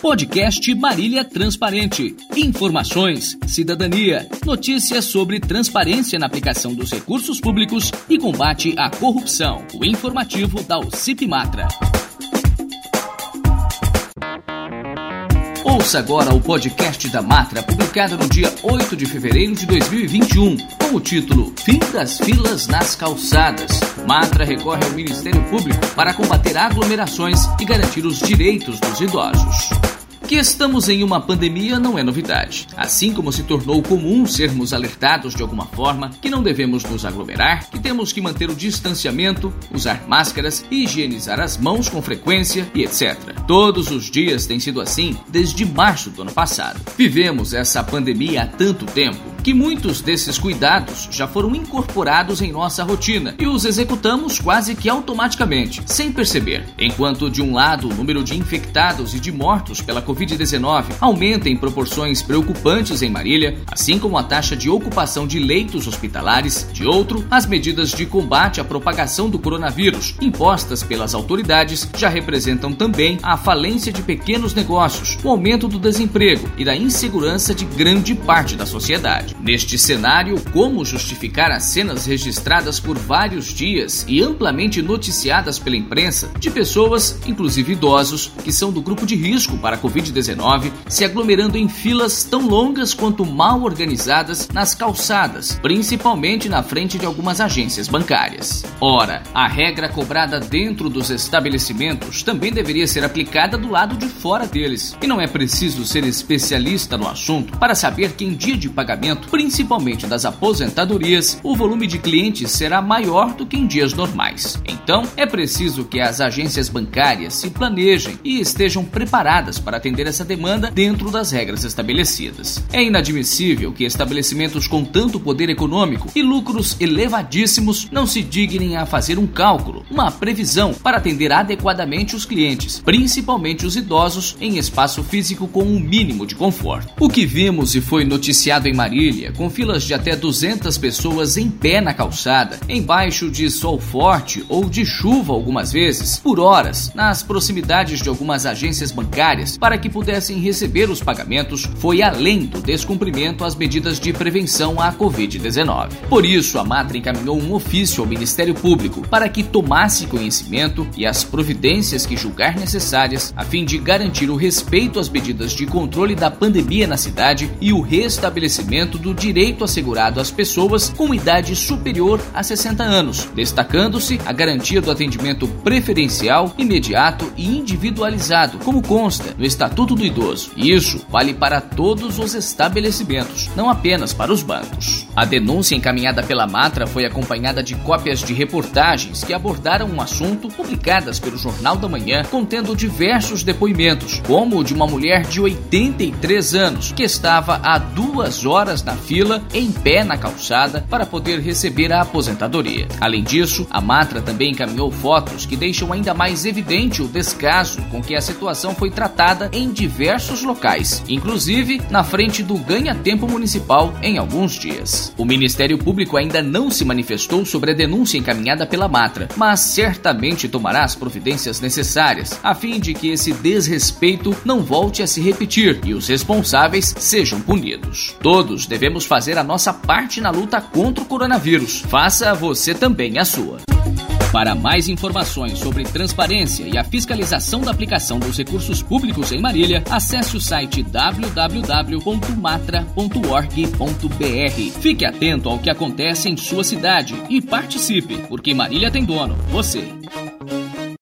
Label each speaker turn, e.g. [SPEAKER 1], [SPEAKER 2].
[SPEAKER 1] Podcast Marília Transparente. Informações, cidadania, notícias sobre transparência na aplicação dos recursos públicos e combate à corrupção. O informativo da OCIP Matra. Ouça agora o podcast da Matra, publicado no dia 8 de fevereiro de 2021, com o título Fim das filas nas calçadas. Matra recorre ao Ministério Público para combater aglomerações e garantir os direitos dos idosos. Que estamos em uma pandemia não é novidade. Assim como se tornou comum sermos alertados de alguma forma que não devemos nos aglomerar, que temos que manter o distanciamento, usar máscaras, higienizar as mãos com frequência e etc. Todos os dias tem sido assim desde março do ano passado. Vivemos essa pandemia há tanto tempo que muitos desses cuidados já foram incorporados em nossa rotina e os executamos quase que automaticamente, sem perceber. Enquanto, de um lado, o número de infectados e de mortos pela Covid-19 aumenta em proporções preocupantes em Marília, assim como a taxa de ocupação de leitos hospitalares, de outro, as medidas de combate à propagação do coronavírus impostas pelas autoridades já representam também a falência de pequenos negócios, o aumento do desemprego e da insegurança de grande parte da sociedade. Neste cenário, como justificar as cenas registradas por vários dias e amplamente noticiadas pela imprensa de pessoas, inclusive idosos, que são do grupo de risco para a Covid-19, se aglomerando em filas tão longas quanto mal organizadas nas calçadas, principalmente na frente de algumas agências bancárias. Ora, a regra cobrada dentro dos estabelecimentos também deveria ser aplicada do lado de fora deles. E não é preciso ser especialista no assunto para saber que em dia de pagamento principalmente das aposentadorias, o volume de clientes será maior do que em dias normais. Então, é preciso que as agências bancárias se planejem e estejam preparadas para atender essa demanda dentro das regras estabelecidas. É inadmissível que estabelecimentos com tanto poder econômico e lucros elevadíssimos não se dignem a fazer um cálculo, uma previsão para atender adequadamente os clientes, principalmente os idosos, em espaço físico com um mínimo de conforto. O que vimos e foi noticiado em Marília Brasília, com filas de até 200 pessoas em pé na calçada, embaixo de sol forte ou de chuva algumas vezes, por horas, nas proximidades de algumas agências bancárias, para que pudessem receber os pagamentos, foi além do descumprimento às medidas de prevenção à Covid-19. Por isso, a Matra encaminhou um ofício ao Ministério Público para que tomasse conhecimento e as providências que julgar necessárias a fim de garantir o respeito às medidas de controle da pandemia na cidade e o restabelecimento do direito assegurado às pessoas com idade superior a 60 anos, destacando-se a garantia do atendimento preferencial, imediato e individualizado, como consta no Estatuto do Idoso. Isso vale para todos os estabelecimentos, não apenas para os bancos. A denúncia encaminhada pela Matra foi acompanhada de cópias de reportagens que abordaram um assunto publicadas pelo Jornal da Manhã, contendo diversos depoimentos, como o de uma mulher de 83 anos que estava há duas horas na fila, em pé na calçada, para poder receber a aposentadoria. Além disso, a Matra também encaminhou fotos que deixam ainda mais evidente o descaso com que a situação foi tratada em diversos locais, inclusive na frente do ganha-tempo municipal em alguns dias. O Ministério Público ainda não se manifestou sobre a denúncia encaminhada pela Matra, mas certamente tomará as providências necessárias a fim de que esse desrespeito não volte a se repetir e os responsáveis sejam punidos. Todos devem devemos fazer a nossa parte na luta contra o coronavírus. Faça você também a sua. Para mais informações sobre transparência e a fiscalização da aplicação dos recursos públicos em Marília, acesse o site www.matra.org.br. Fique atento ao que acontece em sua cidade e participe, porque Marília tem dono, você.